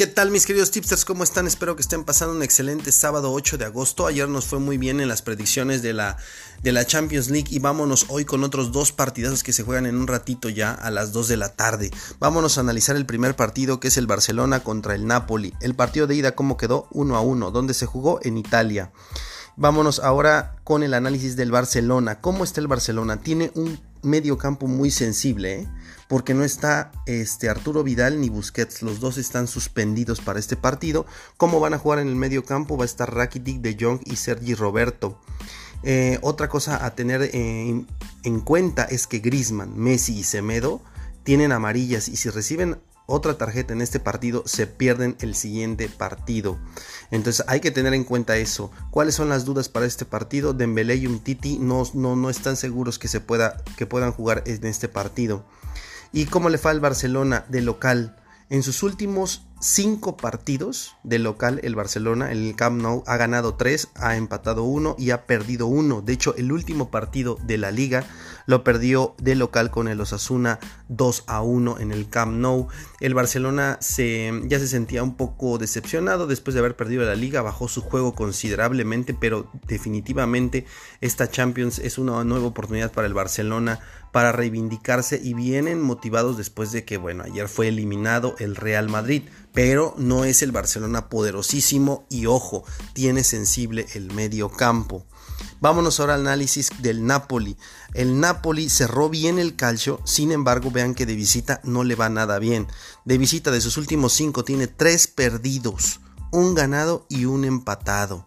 ¿Qué tal mis queridos tipsters? ¿Cómo están? Espero que estén pasando un excelente sábado 8 de agosto. Ayer nos fue muy bien en las predicciones de la, de la Champions League y vámonos hoy con otros dos partidazos que se juegan en un ratito ya a las 2 de la tarde. Vámonos a analizar el primer partido que es el Barcelona contra el Napoli. El partido de ida, ¿cómo quedó? 1 a 1, donde se jugó en Italia. Vámonos ahora con el análisis del Barcelona. ¿Cómo está el Barcelona? Tiene un medio campo muy sensible, ¿eh? porque no está este, Arturo Vidal ni Busquets, los dos están suspendidos para este partido. ¿Cómo van a jugar en el medio campo? Va a estar Rakitic, De Jong y Sergi Roberto. Eh, otra cosa a tener eh, en cuenta es que Grisman, Messi y Semedo tienen amarillas y si reciben otra tarjeta en este partido, se pierden el siguiente partido. Entonces hay que tener en cuenta eso. ¿Cuáles son las dudas para este partido? Dembélé y Umtiti no, no, no están seguros que, se pueda, que puedan jugar en este partido. ¿Y cómo le fue al Barcelona de local? En sus últimos cinco partidos de local, el Barcelona, el Camp Nou, ha ganado tres, ha empatado uno y ha perdido uno. De hecho, el último partido de la liga lo perdió de local con el Osasuna 2 a 1 en el Camp Nou. El Barcelona se, ya se sentía un poco decepcionado después de haber perdido la liga, bajó su juego considerablemente, pero definitivamente esta Champions es una nueva oportunidad para el Barcelona para reivindicarse y vienen motivados después de que, bueno, ayer fue eliminado el Real Madrid, pero no es el Barcelona poderosísimo y ojo, tiene sensible el medio campo. Vámonos ahora al análisis del Napoli. El Napoli cerró bien el calcio, sin embargo vean que de visita no le va nada bien. De visita de sus últimos cinco tiene tres perdidos, un ganado y un empatado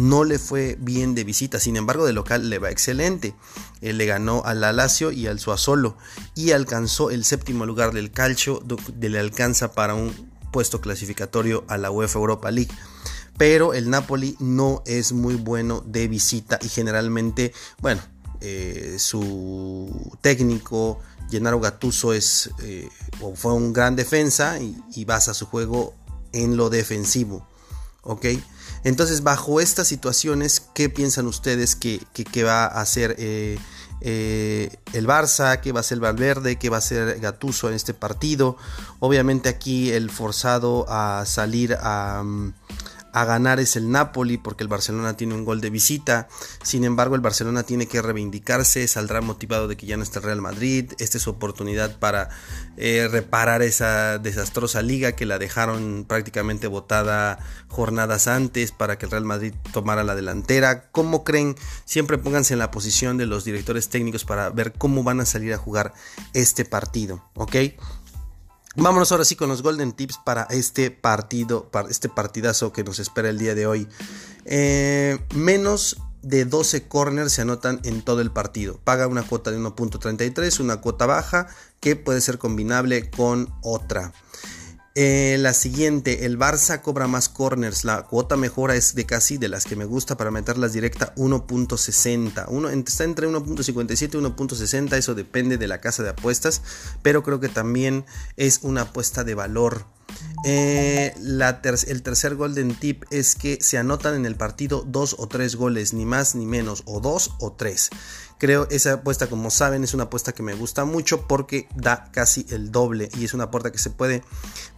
no le fue bien de visita, sin embargo de local le va excelente. Él le ganó al Lazio y al Suazolo y alcanzó el séptimo lugar del calcio, le alcanza para un puesto clasificatorio a la UEFA Europa League. Pero el Napoli no es muy bueno de visita y generalmente, bueno, eh, su técnico Gennaro Gattuso es, eh, fue un gran defensa y, basa su juego en lo defensivo. ¿Ok? Entonces, bajo estas situaciones, ¿qué piensan ustedes que, va a hacer eh, el Barça? ¿Qué va a hacer Valverde? ¿Qué va a hacer Gatuso en este partido? Obviamente aquí el forzado a salir a... Mm, a ganar es el Napoli porque el Barcelona tiene un gol de visita. Sin embargo, el Barcelona tiene que reivindicarse, saldrá motivado de que ya no está el Real Madrid. Esta es su oportunidad para eh, reparar esa desastrosa liga que la dejaron prácticamente botada jornadas antes para que el Real Madrid tomara la delantera. ¿Cómo creen? Siempre pónganse en la posición de los directores técnicos para ver cómo van a salir a jugar este partido, ¿ok? Vámonos ahora sí con los Golden Tips para este partido, para este partidazo que nos espera el día de hoy. Eh, menos de 12 corners se anotan en todo el partido. Paga una cuota de 1.33, una cuota baja que puede ser combinable con otra. Eh, la siguiente, el Barça cobra más corners. La cuota mejora es de casi de las que me gusta para meterlas directa 1.60. está entre 1.57 y 1.60. Eso depende de la casa de apuestas. Pero creo que también es una apuesta de valor. Eh, el tercer golden tip es que se anotan en el partido dos o tres goles, ni más ni menos, o dos o tres. Creo esa apuesta, como saben, es una apuesta que me gusta mucho porque da casi el doble y es una apuesta que se puede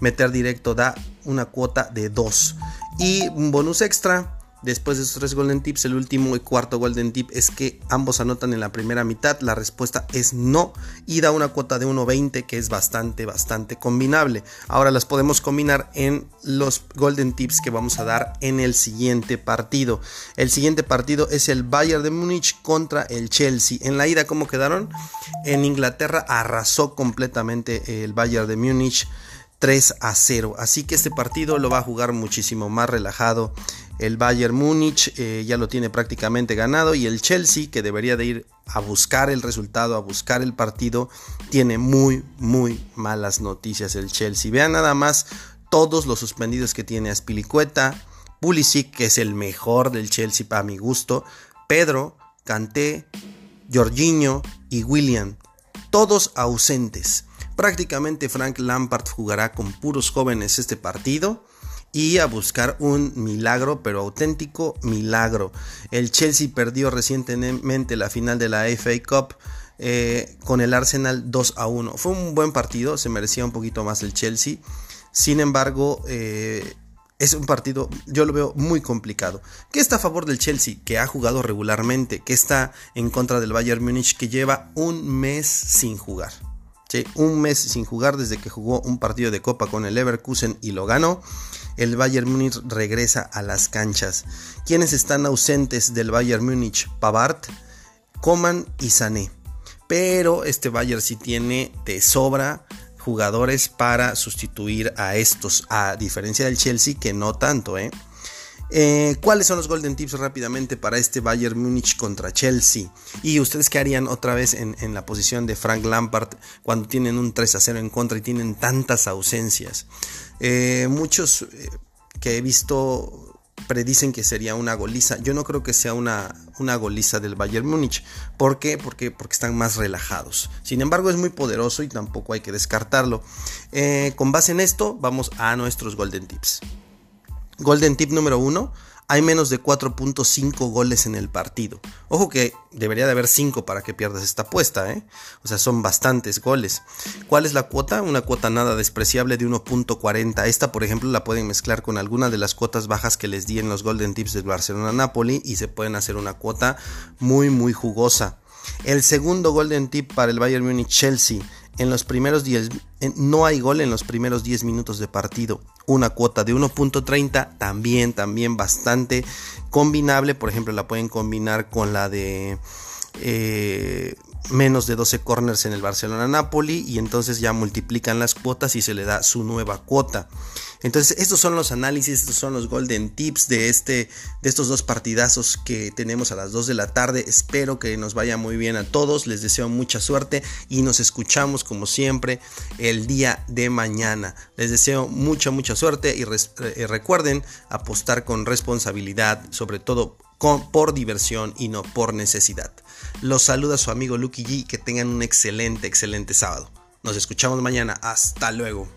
meter directo, da una cuota de 2. Y un bonus extra, Después de esos tres golden tips, el último y cuarto golden tip es que ambos anotan en la primera mitad. La respuesta es no y da una cuota de 1.20 que es bastante, bastante combinable. Ahora las podemos combinar en los golden tips que vamos a dar en el siguiente partido. El siguiente partido es el Bayern de Múnich contra el Chelsea. En la ida, ¿cómo quedaron? En Inglaterra arrasó completamente el Bayern de Múnich. 3 a 0. Así que este partido lo va a jugar muchísimo más relajado. El Bayern Múnich eh, ya lo tiene prácticamente ganado y el Chelsea, que debería de ir a buscar el resultado, a buscar el partido, tiene muy, muy malas noticias el Chelsea. Vean nada más todos los suspendidos que tiene Aspilicueta, Pulisic, que es el mejor del Chelsea para mi gusto, Pedro, Kanté, Jorginho y William, todos ausentes. Prácticamente Frank Lampard jugará con puros jóvenes este partido y a buscar un milagro, pero auténtico milagro. El Chelsea perdió recientemente la final de la FA Cup eh, con el Arsenal 2 a 1. Fue un buen partido, se merecía un poquito más el Chelsea. Sin embargo, eh, es un partido, yo lo veo muy complicado. ¿Qué está a favor del Chelsea? Que ha jugado regularmente. ¿Qué está en contra del Bayern Múnich? Que lleva un mes sin jugar. Un mes sin jugar desde que jugó un partido de copa con el Leverkusen y lo ganó. El Bayern Múnich regresa a las canchas. ¿Quiénes están ausentes del Bayern Múnich? Pavard, Coman y Sané. Pero este Bayern sí tiene de sobra jugadores para sustituir a estos, a diferencia del Chelsea que no tanto, ¿eh? ¿Eh? cuáles son los golden tips rápidamente para este Bayern Múnich contra Chelsea? ¿Y ustedes qué harían otra vez en, la posición de Frank Lampard cuando tienen un 3 a 0 en contra y tienen tantas ausencias? Eh, muchos eh, que he visto predicen que sería una goliza. Yo no creo que sea una, una goliza del Bayern Múnich. ¿Por qué? Porque, porque están más relajados. Sin embargo, es muy poderoso y tampoco hay que descartarlo. Con base en esto, vamos a nuestros Golden Tips. Golden Tip número uno hay menos de 4.5 goles en el partido. Ojo que debería de haber 5 para que pierdas esta apuesta, ¿eh? O sea, son bastantes goles. ¿Cuál es la cuota? Una cuota nada despreciable de 1.40. Esta, por ejemplo, la pueden mezclar con alguna de las cuotas bajas que les di en los Golden Tips del Barcelona-Napoli y se pueden hacer una cuota muy, muy jugosa. El segundo Golden Tip para el Bayern Munich Chelsea en los primeros 10 no hay gol en los primeros 10 minutos de partido. Una cuota de 1.30 también también bastante combinable, por ejemplo, la pueden combinar con la de eh, menos de 12 corners en el Barcelona Napoli y entonces ya multiplican las cuotas y se le da su nueva cuota. Entonces, estos son los análisis, estos son los golden tips de este de estos dos partidazos que tenemos a las 2 de la tarde. Espero que nos vaya muy bien a todos. Les deseo mucha suerte y nos escuchamos como siempre el día de mañana. Les deseo mucha mucha suerte y, eh, recuerden apostar con responsabilidad, sobre todo por diversión y no por necesidad. Los saluda su amigo Lucky G. Que tengan un excelente, excelente sábado. Nos escuchamos mañana. Hasta luego.